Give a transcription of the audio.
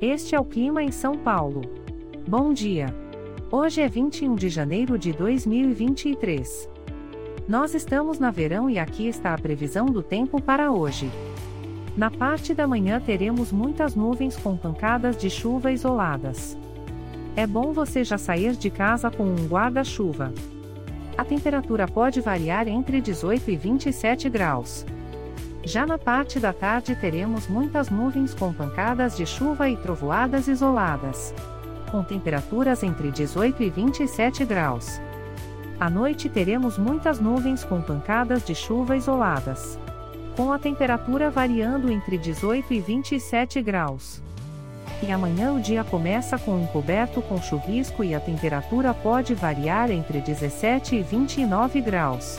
Este é o clima em São Paulo. Bom dia. Hoje é 21 de janeiro de 2023. Nós estamos na verão e aqui está a previsão do tempo para hoje. Na parte da manhã teremos muitas nuvens com pancadas de chuva isoladas. É bom você já sair de casa com um guarda-chuva. A temperatura pode variar entre 18 e 27 graus. Já na parte da tarde teremos muitas nuvens com pancadas de chuva e trovoadas isoladas. Com temperaturas entre 18 e 27 graus. À noite teremos muitas nuvens com pancadas de chuva isoladas. Com a temperatura variando entre 18 e 27 graus. E amanhã o dia começa com um coberto com chuvisco e a temperatura pode variar entre 17 e 29 graus.